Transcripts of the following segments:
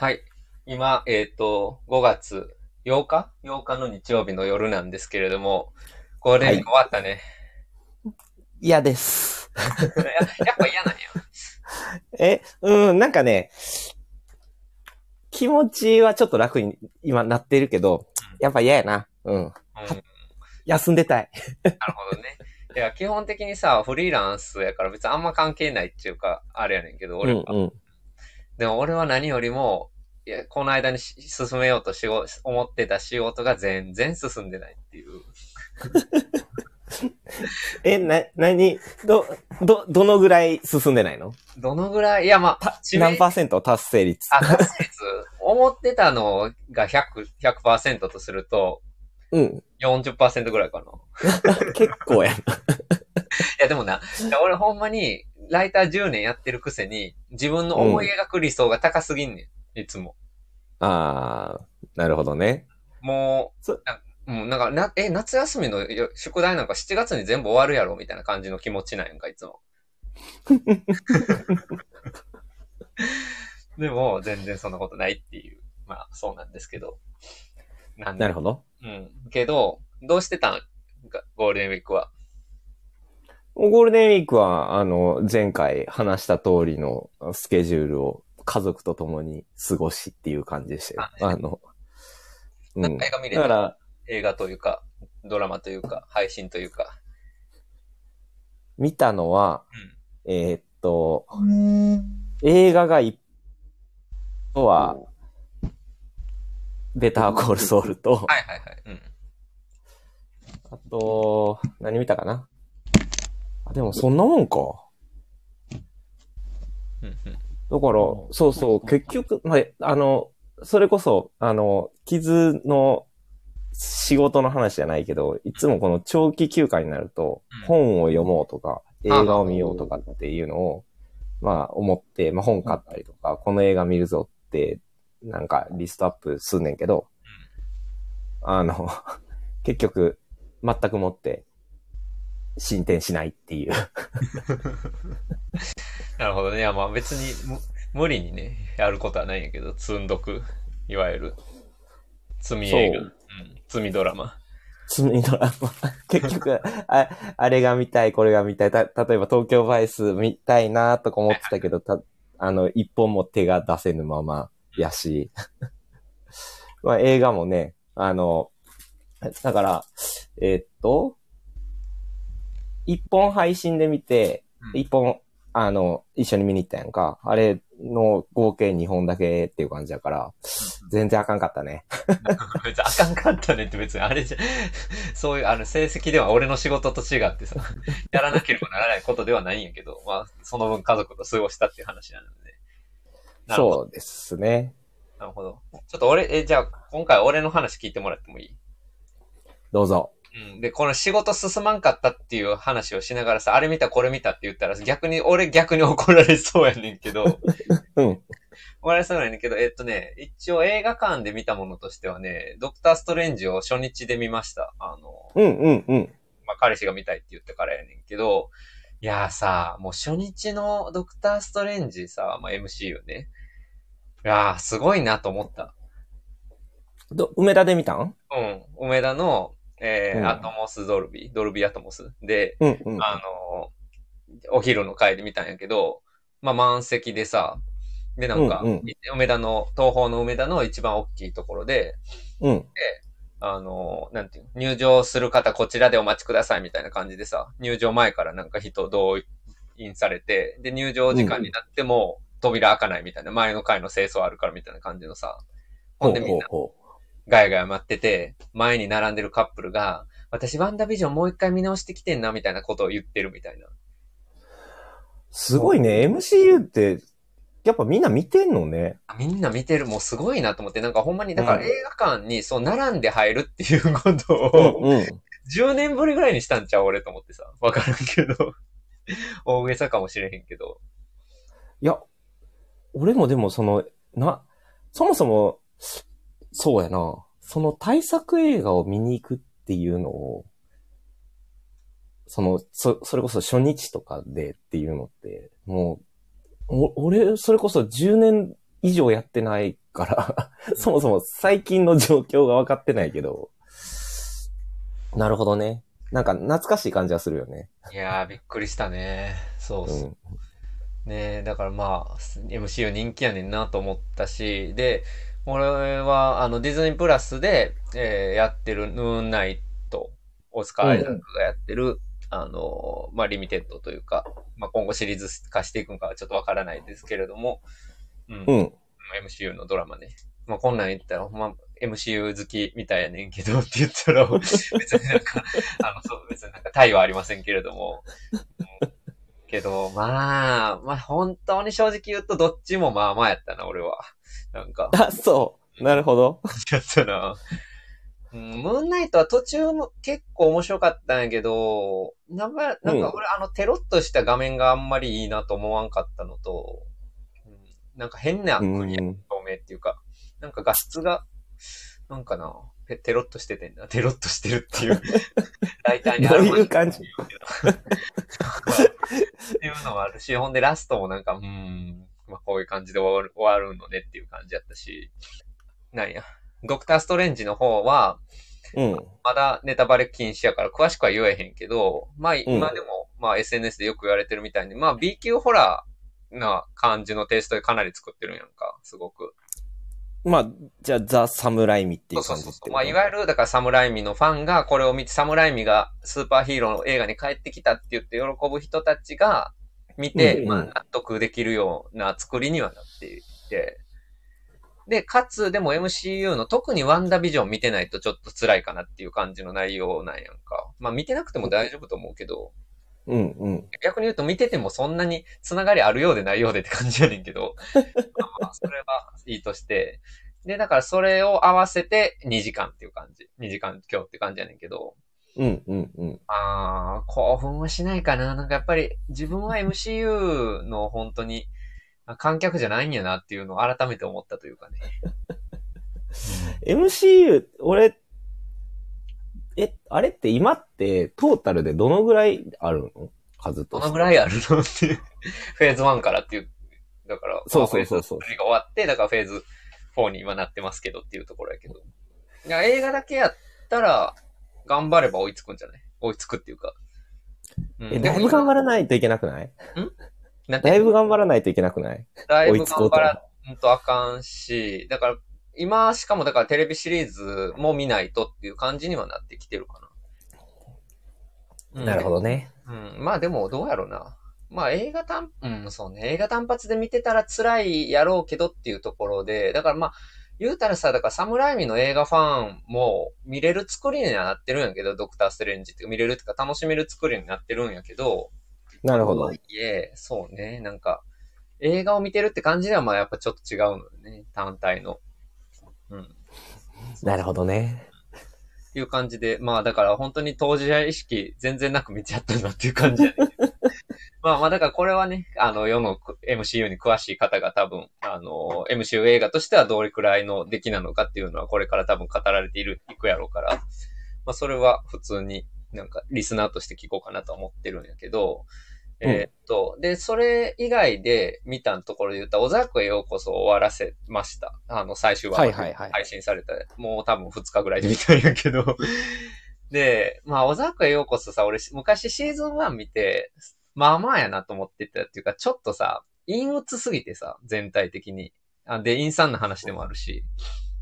はい。今、えっ、と、5月8日 ?8 日の日曜日の夜なんですけれども、ゴールデンウィーク終わったね。嫌です。や やっぱ嫌なんや。え、うん、なんかね、気持ちはちょっと楽に今なってるけど、やっぱ嫌やな。うん。うん、休んでたい。なるほどね。いや、基本的にさ、フリーランスやから別にあんま関係ないっていうか、あれやねんけど、うん俺は。うん。でも俺は何よりも、いや、この間にし進めようとしご思ってた仕事が全然進んでないっていう。え、な、なに、ど、ど、どのぐらい進んでないの？どのぐらい？いや、まあ、何パーセント？達成率。あ、達成率、思ってたのが100、100%とすると、うん。40%ぐらいかな。結構やな。いや、でもな、俺ほんまに、ライター10年やってるくせに、自分の思い描く理想が高すぎんねん。いつも。あー、なるほどね。もそうう、なもうなんかな、え、夏休みのよ宿題なんか7月に全部終わるやろ？みたいな感じの気持ちなんやんか、いつも。でも、全然そんなことないっていう。まあ、そうなんですけど。なんでなるほど。うん。けど、どうしてたん？がゴールデンウィークは。ゴールデンウィークは、あの、前回話した通りのスケジュールを家族と共に過ごしっていう感じでしたよ。ああの、うなんか映画見れた？から、映画というか、ドラマというか、配信というか。見たのは、えーっと、映画が一とは、ベターコールソウルと、はいはいはい。うん。あと、何見たかな？あ、でもそんなもんか。うんうん。だから、そうそう、結局、まあ、あの、それこそ、あの、傷の仕事の話じゃないけど、いつもこの長期休暇になるとうん、本を読もうとか、映画を見ようとかっていうのを、まあ思って、まあ本買ったりとか、この映画見るぞって、なんかリストアップすんねんけど、あの、結局、全くもって、進展しないっていう。なるほどね。いや、まあ別にむ無理にね、やることはないんやけど、積んどく、いわゆる、積み映画、そううん、積みドラマ。積みドラマ。結局、あ、あれが見たい、これが見たい。た、例えば東京バイス見たいなとか思ってたけど、た、あの、一本も手が出せぬままやし。まあ映画もね、あの、だから、えーっと、一本配信で見て、うん一本、あの、一緒に見に行ったやんか。あれの合計二本だけっていう感じだから、全然あかんかったね。別にあかんかったねって別にあれじゃ、そういう、あの、成績では俺の仕事と違ってさ、やらなければならないことではないんやけど、まあ、その分家族と過ごしたっていう話なので。そうですね。なるほど。ちょっと俺、え、じゃあ、今回俺の話聞いてもらってもいい？どうぞ。うん。で、この仕事進まんかったっていう話をしながらさ、あれ見たこれ見たって言ったら、逆に、俺逆に怒られそうやねんけど、うん。怒られそうやねんけど、えっとね、一応映画館で見たものとしてはね、ドクターストレンジを初日で見ました。あの、うんうんうん。まあ、彼氏が見たいって言ったからやねんけど、いやーさ、もう初日のドクターストレンジさ、まあ、MCU ね。いやー、すごいなと思った。ど、梅田で見たん？うん。梅田の、えーうんアトモスドルビー、ドルビーアトモスで、うんうん。あのーお昼の会で見たんやけど、まあ満席でさ、でなんか、うんうん梅田の、東方の梅田の一番大きいところで、うん。あのーなんていうの入場する方こちらでお待ちくださいみたいな感じでさ、入場前からなんか人動員されて、で入場時間になっても扉開かないみたいな、前の階の清掃あるからみたいな感じのさ、ほんでみんなガヤガヤ待ってて、前に並んでるカップルが、私ワンダービジョンもう一回見直してきてんな、みたいなことを言ってるみたいな。すごいね。MCU って、やっぱみんな見てんのね。あみんな見てる、もうすごいなと思って、なんかほんまに、だからうん映画館にそう並んで入るっていうことを、うんうん。10年ぶりぐらいにしたんちゃう俺と思ってさ。わからんけど。大げさかもしれへんけど。いや、俺もでもその、な、そもそも、そうやな。その対策映画を見に行くっていうのを、その、そ、それこそ初日とかでっていうのって、もう、お俺、それこそ10年以上やってないから、そもそも最近の状況が分かってないけど。なるほどね。なんか懐かしい感じはするよね。いやー、びっくりしたね。そううそう。ん。ねだからまあ、MCU 人気やねんなと思ったし、で、俺は、あの、ディズニープラスで、えーやってるヌーンナイト、オスカー・アイザックがやってる、あの、まあ、リミテッドというか、まあ、今後シリーズ化していくんかはちょっとわからないですけれども、うん、うん。MCU のドラマね。まあ、こんなん言ったら、ほんま、MCU 好きみたいやねんけどって言ったら、別になんか、あの、そう、別になんか対はありませんけれども。うんけど、まあ、まあ、本当に正直言うと、どっちもまあまあやったな、俺は。なんか、あ、そう。なるほど。やったな。うん、ムーンナイトは途中も結構面白かったんやけど、なんか、なんか俺、あの、テロッとした画面があんまりいいなと思わんかったのと、うん、なんか変なう国やん。透明っていうか、なんか画質が、なんかな、ペテロッとしててんな。テロッとしてるっていう。大体にどういう感じ？っていうのもあるし、ほんでラストもなんか、うーん、まあこういう感じで終わる終わるのねっていう感じやったし、なんや。ドクターストレンジの方は、うん。まだネタバレ禁止やから詳しくは言えへんけど、まあ今でも、まあ SNS でよく言われてるみたいに、まあ B 級ホラーな感じのテイストでかなり作ってるんやんか、すごく。まあ、じゃあ、ザ・サムライミっていそうう感じってそうそうそう。まあいわゆる、だからサムライミのファンがこれを見て、サムライミがスーパーヒーローの映画に帰ってきたって言って喜ぶ人たちが見て、うんまあ。納得できるような作りにはなっていて、で、かつ、でも MCU の特にワンダビジョン見てないとちょっと辛いかなっていう感じの内容なんやんか。まあ見てなくても大丈夫と思うけど、うんうん。逆に言うと見ててもそんなにつながりあるようでないようでって感じやねんけど、まあまあそれはいいとして、で、だからそれを合わせて2時間っていう感じ。2時間今日って感じやねんけど、うんうんうん。あー、興奮はしないかな。なんかやっぱり自分は MCU の本当にあ観客じゃないんやなっていうのを改めて思ったというかね。MCU、俺、え、あれって今ってトータルでどのぐらいあるの？数と。どのぐらいあるの？っていう。フェーズ1からっていう。だから、そうそうそうそうまあフェーズ3が終わって、だからフェーズ4に今なってますけどっていうところやけど。いや、映画だけやったら、頑張れば追いつくんじゃない？追いつくっていうか。うんえ、だいぶ頑張ららないといけなくない？なん？てだいぶ頑張らないといけなくない？だいぶ追いつこうと頑張らんとあかんし、だから、今、しかもだからテレビシリーズも見ないとっていう感じにはなってきてるかな。なるほどね。うん。まあでも、どうやろうな。まあ映画単、うん、そうね。映画単発で見てたら辛いやろうけどっていうところで、だからまあ、言うたらさ、だからサムライミの映画ファンも見れる作りにはなってるんやけど、ドクターストレンジって見れるってか楽しめる作りになってるんやけど、なるほど。いえ、そうね、なんか、映画を見てるって感じではまあやっぱちょっと違うのよね、単体の。うん。っなるほどね。ていう感じで、まあだから本当に当事者意識全然なく見ちゃったなっていう感じやね。まあまあだからこれはね、あの世の MCU に詳しい方が多分、あの、MCU 映画としてはどれくらいの出来なのかっていうのはこれから多分語られている、いくやろうから、まあそれは普通になんかリスナーとして聞こうかなと思ってるんやけど、うんえーっと、で、それ以外で見たところで言った、小沢へようこそ終わらせました。あの、最終話はいはいはい配信された、もう多分2日ぐらいで見たんやけど。で、まあ、小沢へようこそさ、俺、昔シーズン1見て、まあまあやなと思ってたっていうか、ちょっとさ、陰鬱すぎてさ、全体的に。あで、陰惨な話でもあるし、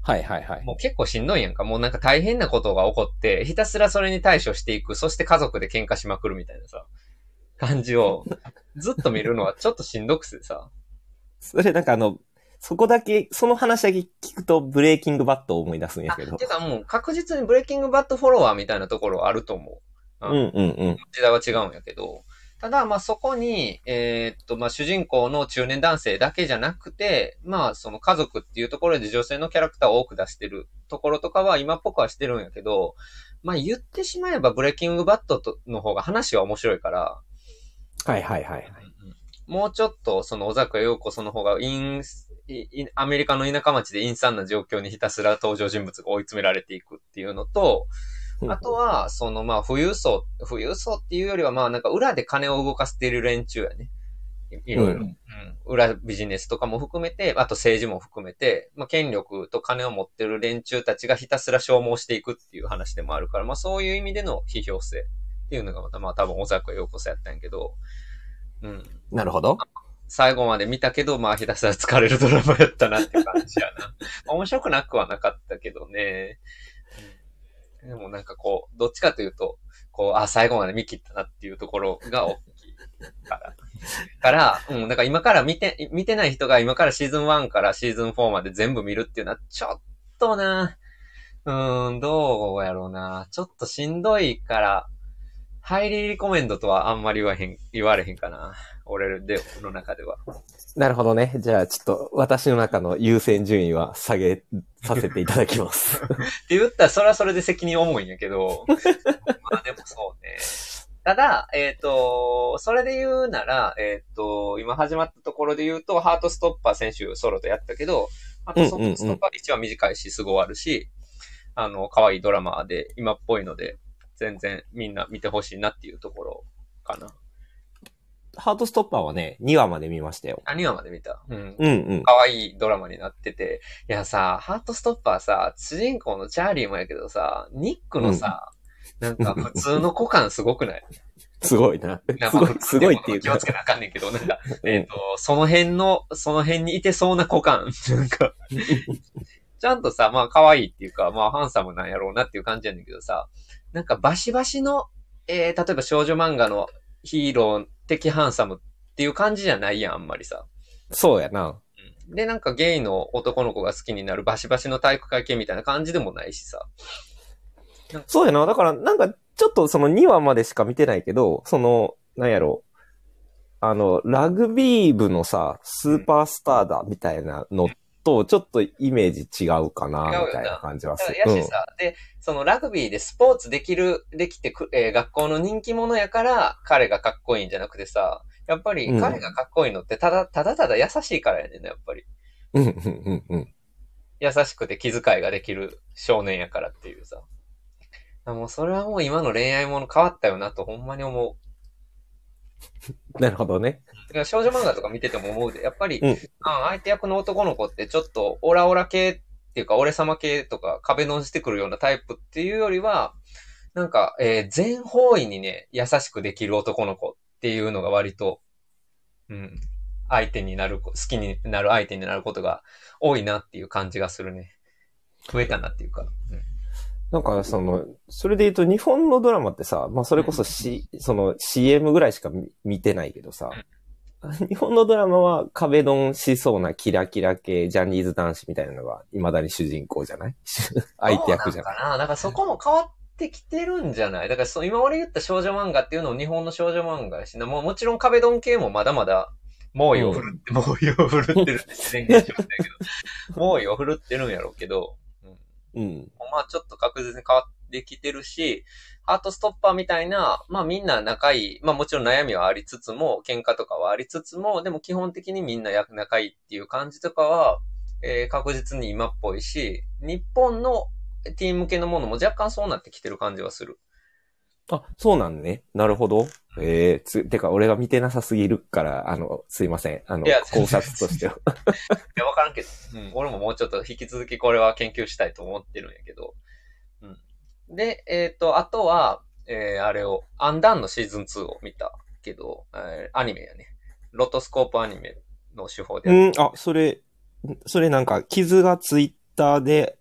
はいはいはい。もう結構しんどいやんか。もうなんか大変なことが起こって、ひたすらそれに対処していく、そして家族で喧嘩しまくるみたいなさ、感じを、ずっと見るのはちょっとしんどくてさ。それなんかあの、そこだけ、その話だけ聞くとブレイキングバットを思い出すんやあ、けど。てかもう確実にブレイキングバットフォロワーみたいなところはあると思う。うんうんうん。時代は違うんやけど、ただ、まあそこに、えーっと、まあ主人公の中年男性だけじゃなくて、まあその家族っていうところで女性のキャラクターを多く出してるところとかは今っぽくはしてるんやけど、まあ言ってしまえばブレイキングバットとの方が話は面白いから、はいはいはい。もうちょっとその小坂陽子その方がイン、いアメリカの田舎町で陰惨な状況にひたすら登場人物が追い詰められていくっていうのと、あとは、そのまあ、富裕層、富裕層っていうよりはまあ、なんか裏で金を動かしている連中やね。いろいろ、うん。うん。裏ビジネスとかも含めて、あと政治も含めて、まあ、権力と金を持ってる連中たちがひたすら消耗していくっていう話でもあるから、まあそういう意味での批評性っていうのがまた、まあ多分小坂陽子さんやったんやけど、うん。なるほど。最後まで見たけど、まあひたすら疲れるドラマやったなって感じやな。面白くなくはなかったけどね。うんでもなんかこう、どっちかというと、こう、あ、最後まで見切ったなっていうところが大きいから。から、うん、だから今から見て、見てない人が今からシーズン1からシーズン4まで全部見るっていうのは、ちょっとな、うーん、どうやろうな。ちょっとしんどいから、ハイリーリコメンドとはあんまり言わへん、言われへんかな。俺で、の中では。なるほどね。じゃあ、ちょっと、私の中の優先順位は下げさせていただきます。って言ったら、それはそれで責任重いんやけど、まあでもそうね。ただ、えっ、と、それで言うなら、えっ、と、今始まったところで言うと、ハートストッパー選手ソロとやったけど、ハートストッパー1は短いし、すぐ終わるし、あの、可愛いドラマで今っぽいので、全然みんな見てほしいなっていうところかな。ハートストッパーはね、2話まで見ましたよ。何話まで見た？うん。うんうん。可愛いドラマになってて。いやさ、ハートストッパーさ、主人公のチャーリーもやけどさ、ニックのさ、なんか普通の股間すごくない？すごいな。なんすごいか、すごいっていうか気をつ。けなあかんねんけど、なんか、えっ、と、その辺の、その辺にいてそうな股間。なんか、ちゃんとさ、まあ可愛いっていうか、まあハンサムなんやろうなっていう感じやねんけどさ、なんかバシバシの、えー、例えば少女漫画のヒーロー的ハンサムっていう感じじゃないやん、あんまりさ。そうやな。で、なんかゲイの男の子が好きになるバシバシの体育会系みたいな感じでもないしさ。そうやな。だから、なんか、ちょっとその2話までしか見てないけど、その、なんやろ。あの、ラグビー部のさ、スーパースターだみたいなのと、ちょっとイメージ違うかな、みたいな感じはする。らやしさ、で、そのラグビーでスポーツできる、できてく、えー学校の人気者やから彼がかっこいいんじゃなくてさ、やっぱりうん彼がかっこいいのってただ、ただただ優しいからやねんな、やっぱり。うん。うん、うん、うん、うん。優しくて気遣いができる少年やからっていうさ。もうそれはもう今の恋愛もの変わったよなとほんまに思う。なるほどね。少女漫画とか見てても思うで、やっぱり、うん。あ相手役の男の子ってちょっとオラオラ系っていうか、俺様系とか壁のしてくるようなタイプっていうよりは、なんか、えー全方位にね、優しくできる男の子っていうのが割と、うん、相手になる、好きになる相手になることが多いなっていう感じがするね。増えたなっていうか。うん。なんか、その、それで言うと、日本のドラマってさ、まあ、それこそし、その CM ぐらいしか見見てないけどさ、日本のドラマは壁ドンしそうなキラキラ系、ジャニーズ男子みたいなのが、未だに主人公じゃない？相手役じゃない？そうなんかな。だからそこも変わってきてるんじゃない？だからそう、今俺言った少女漫画っていうのも日本の少女漫画やしな、もうもちろん壁ドン系もまだまだ猛威を振るって、猛威を振るってるって自然現象だけど、猛威を振るってるんやろうけど、うんうん。まあちょっと確実に変わってきてるし、ハートストッパーみたいな、まあみんな仲いい、まあもちろん悩みはありつつも、喧嘩とかはありつつも、でも基本的にみんな仲いいっていう感じとかは、えー確実に今っぽいし、日本のティーン向けのものも若干そうなってきてる感じはする。あ、そうなんね。なるほど。ええつ、てか、俺が見てなさすぎるから、あの、すいません。あの考察としては。いや、わからんけど、うん、俺ももうちょっと引き続きこれは研究したいと思ってるんやけど。うん。で、えっ、と、あとは、えー、あれを、アンダンのシーズン2を見たけど、えーアニメやね。ロトスコープアニメの手法でやっうん、あ、それ、それなんか、傷がツイッターで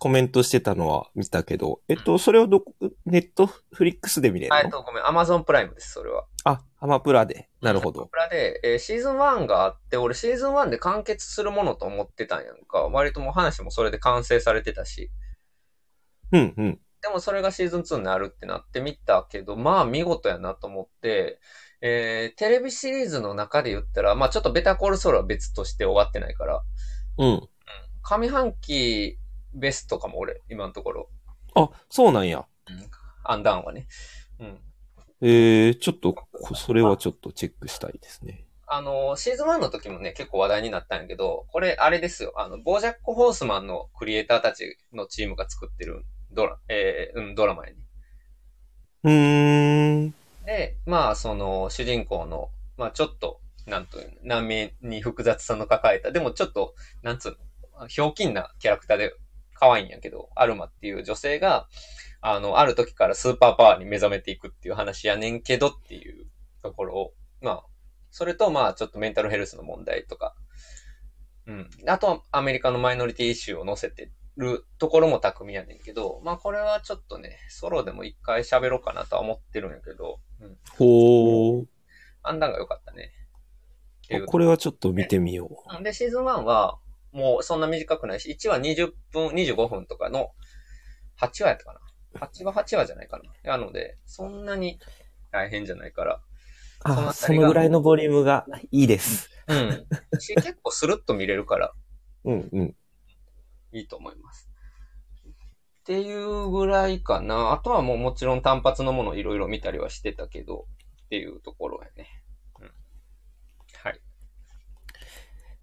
コメントしてたのは見たけど、えっと、それをどこ、ネットフリックスで見れるの？あえっと、ごめん、アマゾンプライムです、それは。あ、アマプラで。なるほど。アマプラで、えーシーズン1があって、俺シーズン1で完結するものと思ってたんやんか。割ともう話もそれで完成されてたし。うん、うん。でもそれがシーズン2になるってなってみたけど、まあ見事やなと思って、えー、テレビシリーズの中で言ったら、まあちょっとベタコールソウルは別として終わってないから、うん。上半期ベストかも俺、今のところ。あ、そうなんや。アンダンはね。うん。えー、ちょっと、こそれはちょっとチェックしたいですね。あの、シーズン1の時もね、結構話題になったんやけど、これ、あれですよ。あの、ボージャック・ホースマンのクリエイターたちのチームが作ってるドラ、えー、うん、ドラマやね。うーん。で、まあ、その、主人公の、まあちょっと、なんというの、難民に複雑さの抱えた、でもちょっと、なんつうの、ひょうきんなキャラクターで可愛いんやけど、アルマっていう女性が、あの、ある時からスーパーパワーに目覚めていくっていう話やねんけどっていうところを、まあ、それとまあちょっとメンタルヘルスの問題とか、うん。あとはアメリカのマイノリティイシューを載せてるところも巧みやねんけど、まあこれはちょっとね、ソロでも一回喋ろうかなとは思ってるんやけど、うん。ほー。判断が良かったね。これはちょっと見てみよう。で、シーズン1は、もうそんな短くないし、1話20分、25分とかの8話やったかな。8話8話じゃないかな。なので、そんなに大変じゃないから。あそのぐらいのボリュームがいいです。うん。し結構スルッと見れるから、うんうん。いいと思います。っていうぐらいかな。あとはもうもちろん単発のものいろいろ見たりはしてたけど、っていうところやね。うん。はい。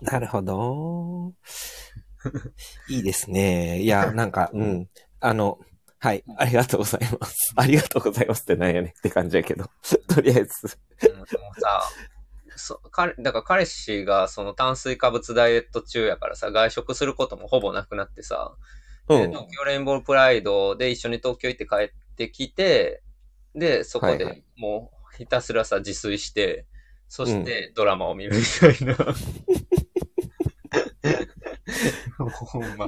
なるほど。いいですね。いや、なんか、うん。あの、はい。ありがとうございます。ありがとうございますってなんやねんって感じやけど。とりあえず。うん、もうさ、そ彼、だから彼氏がその炭水化物ダイエット中やからさ、外食することもほぼなくなってさ、うん。で東京レインボープライドで一緒に東京行って帰ってきて、で、そこでもうひたすらさ自炊して、そしてドラマを見るみたいな。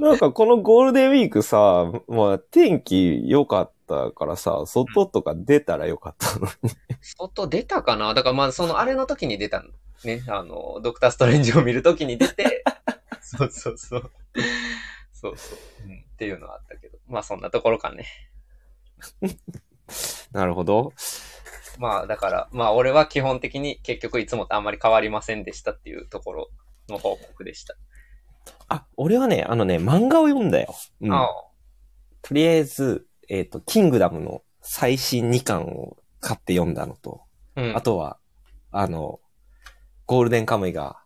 なんかこのゴールデンウィークさ、まあ天気良かったからさ、外とか出たらよかったのに。外出たかな？だからまあそのあれの時に出たの。ね。あの、ドクターストレンジを見る時に出て、そうそうそう。そうそう、うん。っていうのはあったけど。まあそんなところかね。なるほど。まあだから、まあ俺は基本的に結局いつもとあんまり変わりませんでしたっていうところの報告でした。あ、俺はね、あのね、漫画を読んだよ。うん。あとりあえず、えっ、と、キングダムの最新2巻を買って読んだのと、あ、うん。あとは、あの、ゴールデンカムイが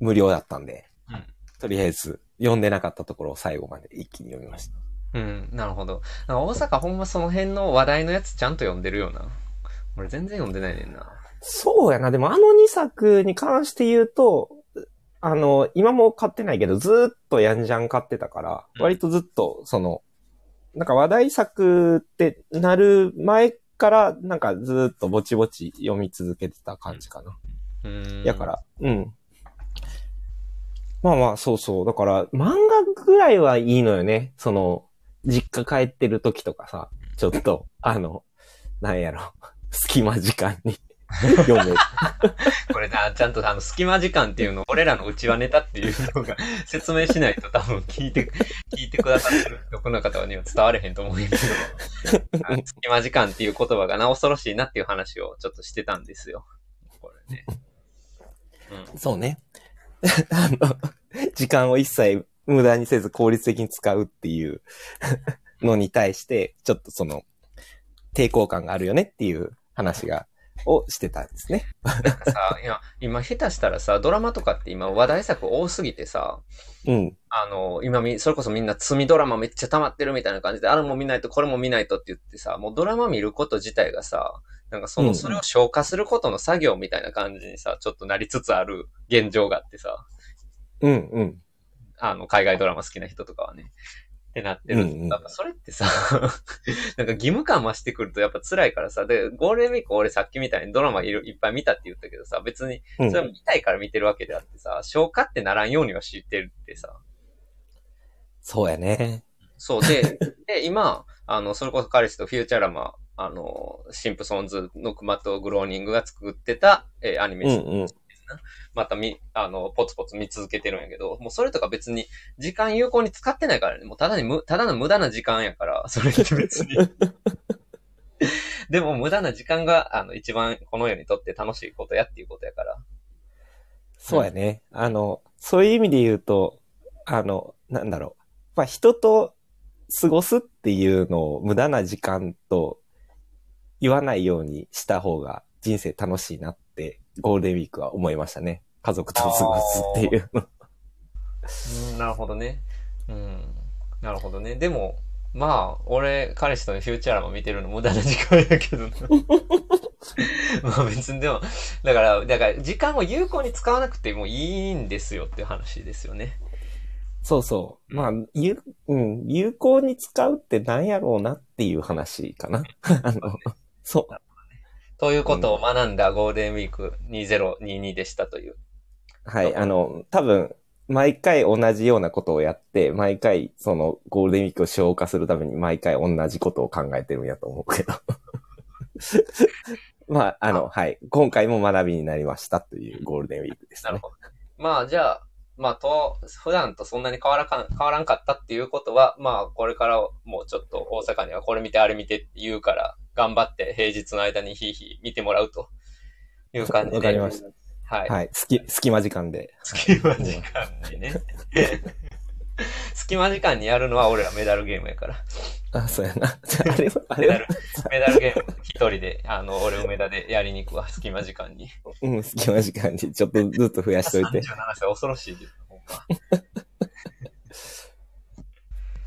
無料だったんで、うんとりあえず読んでなかったところを最後まで一気に読みました。うん、なるほど。大阪ほんまその辺の話題のやつちゃんと読んでるよな。俺全然読んでないねんな。そうやな。でもあの2作に関して言うと、あの、今も買ってないけど、ずーっとヤンジャン買ってたから、うん割とずっと、その、なんか話題作ってなる前から、なんかずーっとぼちぼち読み続けてた感じかな。うーん。やか。ら、うん。まあまあ、そうそう。だから、漫画ぐらいはいいのよね。その、実家帰ってる時とかさ、ちょっと、あの、なんやろ、隙間時間に読める。これな、ちゃんとあの、隙間時間っていうのを俺らのうちはネタっていうのが説明しないと多分聞いて、聞いてくださってるどこの方には伝われへんと思うんやけど、あ 隙間時間っていう言葉がな、恐ろしいなっていう話をちょっとしてたんですよ。これね。うん。そうね。あの、時間を一切無駄にせず効率的に使うっていうのに対して、ちょっとその、抵抗感があるよねっていう話が、をしてたんですね。なんかさ、いや、今下手したらさ、ドラマとかって今話題作多すぎてさ、うん。あの、今み、それこそみんな罪ドラマめっちゃ溜まってるみたいな感じで、あれも見ないとこれも見ないとって言ってさ、もうドラマ見ること自体がさ、なんかその、うんそれを消化することの作業みたいな感じにさ、ちょっとなりつつある現状があってさ、うん、うん。あの、海外ドラマ好きな人とかはね。ってなってる。うんうんそれってさ、なんか義務感増してくるとやっぱ辛いからさ、で、ゴールデンウィーク俺さっきみたいにドラマいるいっぱい見たって言ったけどさ、別に、うんそれは見たいから見てるわけであってさ、消化ってならんようには知ってるってさ、そうやね。そうで、で、今、あの、それこそ彼氏とフューチャーラマ、あの、シンプソンズのクマとグローニングが作ってた、えーアニメうん、うん。な またみ、あの、ポツポツ見続けてるんやけど、もうそれとか別に時間有効に使ってないからね。もうただにむ、ただの無駄な時間やから、それって別に。でも無駄な時間が、あの、一番この世にとって楽しいことやっていうことやから。そうやね。あの、そういう意味で言うと、あの、なんだろう。まあ、人と過ごすっていうのを無駄な時間と言わないようにした方が人生楽しいなってゴールデンウィークは思いましたね。家族と過ごすっていうの。うん、なるほどね。うん。なるほどね。でも、まあ、俺、彼氏とフューチャーラマ見てるの無駄な時間やけどな。まあ別にでも、だから、だから時間を有効に使わなくてもいいんですよっていう話ですよね。そうそう。まあ、有、うん、有効に使うって何やろうなっていう話かな。あの、そう。ということを学んだゴールデンウィーク2022でしたという。はい、あの、多分、毎回同じようなことをやって、毎回そのゴールデンウィークを消化するために毎回同じことを考えてるんやと思うけど。まあ、あの、はい。今回も学びになりましたというゴールデンウィークですね。なるほど。まあじゃあ、まあと、普段とそんなに変わらかん、変わらんかったっていうことは、まあこれからもうちょっと大阪にはこれ見てあれ見てって言うから、頑張って平日の間にひいひい見てもらうという感じで。わかりました。はい。はい。隙、隙間時間で。隙間時間にね。隙間時間にやるのは俺らメダルゲームやから。あ、そうやな。あれは、あれはメダル、メダルゲーム一人で、あの、俺梅田でやりに行くわ、隙間時間に。うん、隙間時間にちょっとずつ増やしといて。37歳恐ろしいです。ほんま